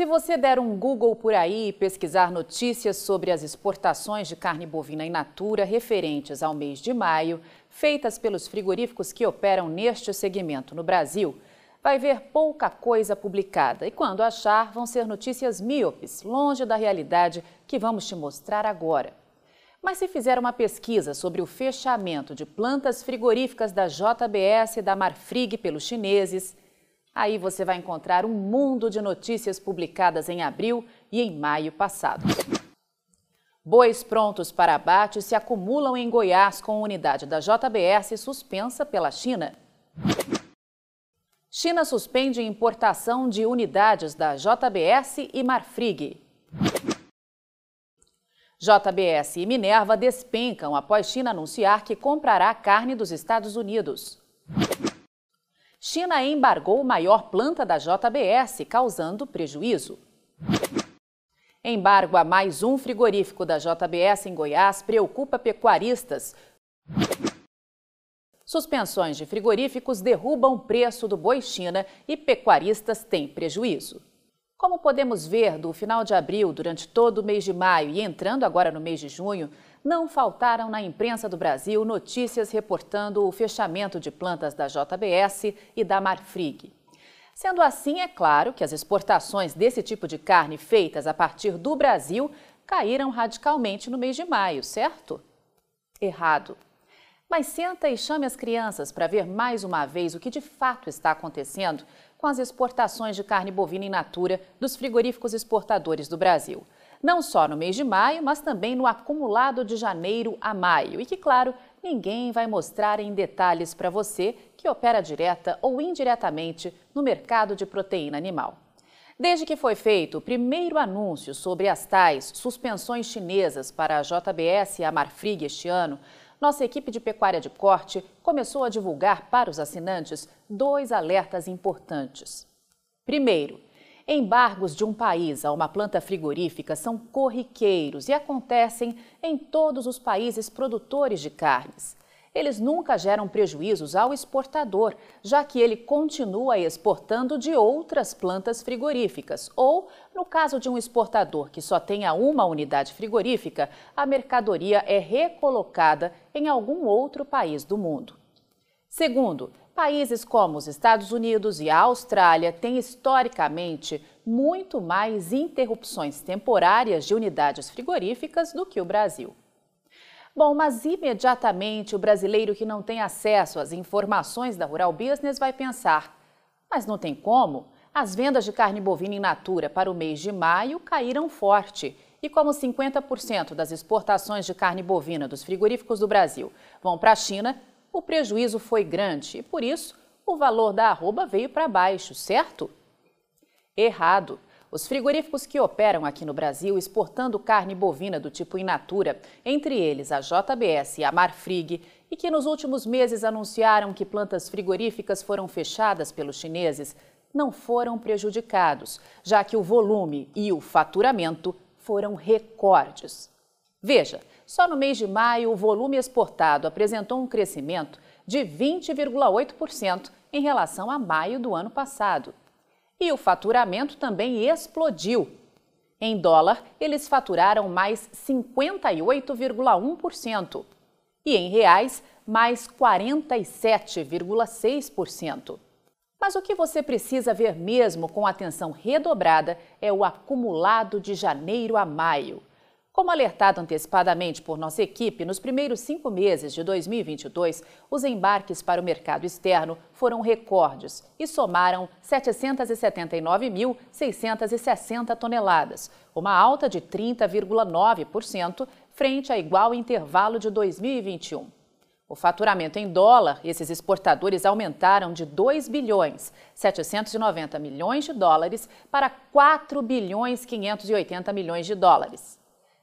Se você der um Google por aí e pesquisar notícias sobre as exportações de carne bovina in natura referentes ao mês de maio, feitas pelos frigoríficos que operam neste segmento no Brasil, vai ver pouca coisa publicada e, quando achar, vão ser notícias míopes, longe da realidade que vamos te mostrar agora. Mas se fizer uma pesquisa sobre o fechamento de plantas frigoríficas da JBS e da Marfrig pelos chineses, Aí você vai encontrar um mundo de notícias publicadas em abril e em maio passado. Bois prontos para abate se acumulam em Goiás com unidade da JBS suspensa pela China. China suspende importação de unidades da JBS e Marfrig. JBS e Minerva despencam após China anunciar que comprará carne dos Estados Unidos. China embargou maior planta da JBS, causando prejuízo. Embargo a mais um frigorífico da JBS em Goiás preocupa pecuaristas. Suspensões de frigoríficos derrubam o preço do boi China e pecuaristas têm prejuízo. Como podemos ver, do final de abril, durante todo o mês de maio e entrando agora no mês de junho, não faltaram na imprensa do Brasil notícias reportando o fechamento de plantas da JBS e da Marfrig. Sendo assim, é claro que as exportações desse tipo de carne feitas a partir do Brasil caíram radicalmente no mês de maio, certo? Errado. Mas senta e chame as crianças para ver mais uma vez o que de fato está acontecendo com as exportações de carne bovina in natura dos frigoríficos exportadores do Brasil não só no mês de maio, mas também no acumulado de janeiro a maio. E que, claro, ninguém vai mostrar em detalhes para você que opera direta ou indiretamente no mercado de proteína animal. Desde que foi feito o primeiro anúncio sobre as tais suspensões chinesas para a JBS e a Marfrig este ano, nossa equipe de pecuária de corte começou a divulgar para os assinantes dois alertas importantes. Primeiro, Embargos de um país a uma planta frigorífica são corriqueiros e acontecem em todos os países produtores de carnes. Eles nunca geram prejuízos ao exportador, já que ele continua exportando de outras plantas frigoríficas. Ou, no caso de um exportador que só tenha uma unidade frigorífica, a mercadoria é recolocada em algum outro país do mundo. Segundo, Países como os Estados Unidos e a Austrália têm historicamente muito mais interrupções temporárias de unidades frigoríficas do que o Brasil. Bom, mas imediatamente o brasileiro que não tem acesso às informações da Rural Business vai pensar: mas não tem como? As vendas de carne bovina in natura para o mês de maio caíram forte. E como 50% das exportações de carne bovina dos frigoríficos do Brasil vão para a China, o prejuízo foi grande e, por isso, o valor da arroba veio para baixo, certo? Errado. Os frigoríficos que operam aqui no Brasil exportando carne bovina do tipo in natura, entre eles a JBS e a Marfrig, e que nos últimos meses anunciaram que plantas frigoríficas foram fechadas pelos chineses, não foram prejudicados, já que o volume e o faturamento foram recordes. Veja, só no mês de maio, o volume exportado apresentou um crescimento de 20,8% em relação a maio do ano passado. E o faturamento também explodiu. Em dólar, eles faturaram mais 58,1% e em reais, mais 47,6%. Mas o que você precisa ver mesmo com atenção redobrada é o acumulado de janeiro a maio. Como alertado antecipadamente por nossa equipe, nos primeiros cinco meses de 2022, os embarques para o mercado externo foram recordes e somaram 779.660 toneladas, uma alta de 30,9% frente a igual intervalo de 2021. O faturamento em dólar, esses exportadores aumentaram de 2 bilhões 790 milhões de dólares para 4 bilhões 580 milhões de dólares.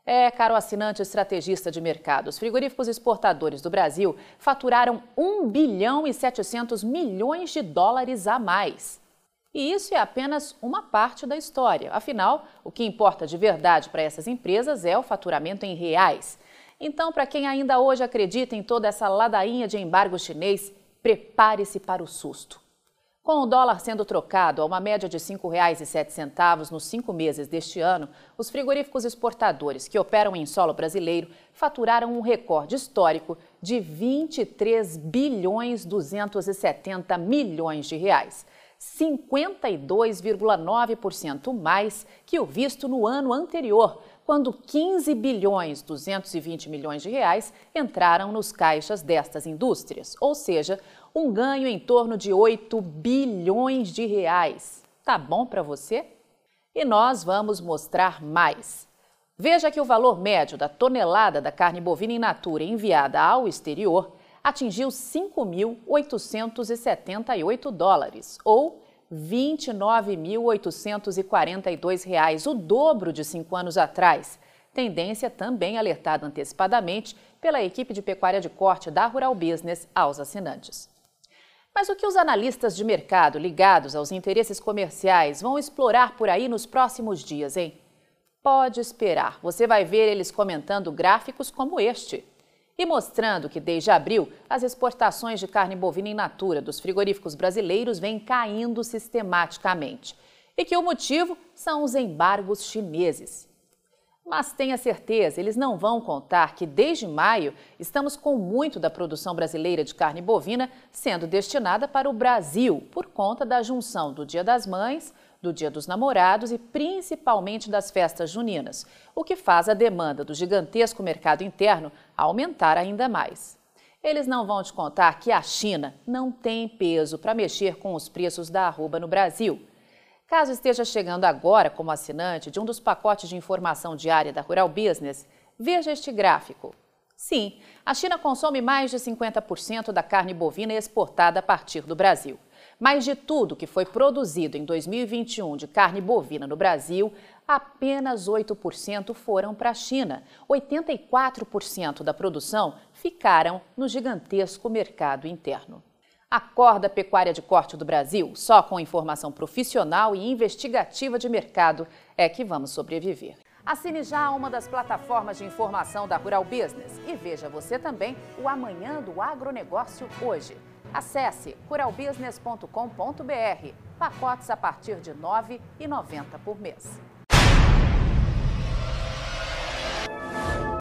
É, caro assinante estrategista de mercado, os frigoríficos exportadores do Brasil faturaram 1 bilhão e 700 milhões de dólares a mais. E isso é apenas uma parte da história. Afinal, o que importa de verdade para essas empresas é o faturamento em reais. Então, para quem ainda hoje acredita em toda essa ladainha de embargo chinês, prepare-se para o susto. Com o dólar sendo trocado a uma média de R$ 5,07 nos cinco meses deste ano, os frigoríficos exportadores que operam em solo brasileiro faturaram um recorde histórico de 23 bilhões 270 milhões de reais. 52,9% mais que o visto no ano anterior, quando 15 bilhões 220 milhões de reais entraram nos caixas destas indústrias, ou seja, um ganho em torno de 8 bilhões de reais. Tá bom para você? E nós vamos mostrar mais. Veja que o valor médio da tonelada da carne bovina in natura enviada ao exterior atingiu 5.878 dólares, ou 29.842 reais, o dobro de cinco anos atrás. Tendência também alertada antecipadamente pela equipe de pecuária de corte da Rural Business aos assinantes. Mas o que os analistas de mercado ligados aos interesses comerciais vão explorar por aí nos próximos dias, hein? Pode esperar, você vai ver eles comentando gráficos como este e mostrando que desde abril as exportações de carne bovina in natura dos frigoríficos brasileiros vêm caindo sistematicamente e que o motivo são os embargos chineses. Mas tenha certeza, eles não vão contar que desde maio estamos com muito da produção brasileira de carne bovina sendo destinada para o Brasil por conta da junção do Dia das Mães do Dia dos Namorados e principalmente das festas juninas, o que faz a demanda do gigantesco mercado interno aumentar ainda mais. Eles não vão te contar que a China não tem peso para mexer com os preços da arroba no Brasil. Caso esteja chegando agora como assinante de um dos pacotes de informação diária da Rural Business, veja este gráfico. Sim, a China consome mais de 50% da carne bovina exportada a partir do Brasil. Mas de tudo que foi produzido em 2021 de carne bovina no Brasil, apenas 8% foram para a China. 84% da produção ficaram no gigantesco mercado interno. Acorda Pecuária de Corte do Brasil, só com informação profissional e investigativa de mercado é que vamos sobreviver. Assine já uma das plataformas de informação da Rural Business e veja você também o Amanhã do Agronegócio hoje. Acesse ruralbusiness.com.br. Pacotes a partir de R$ 9,90 por mês.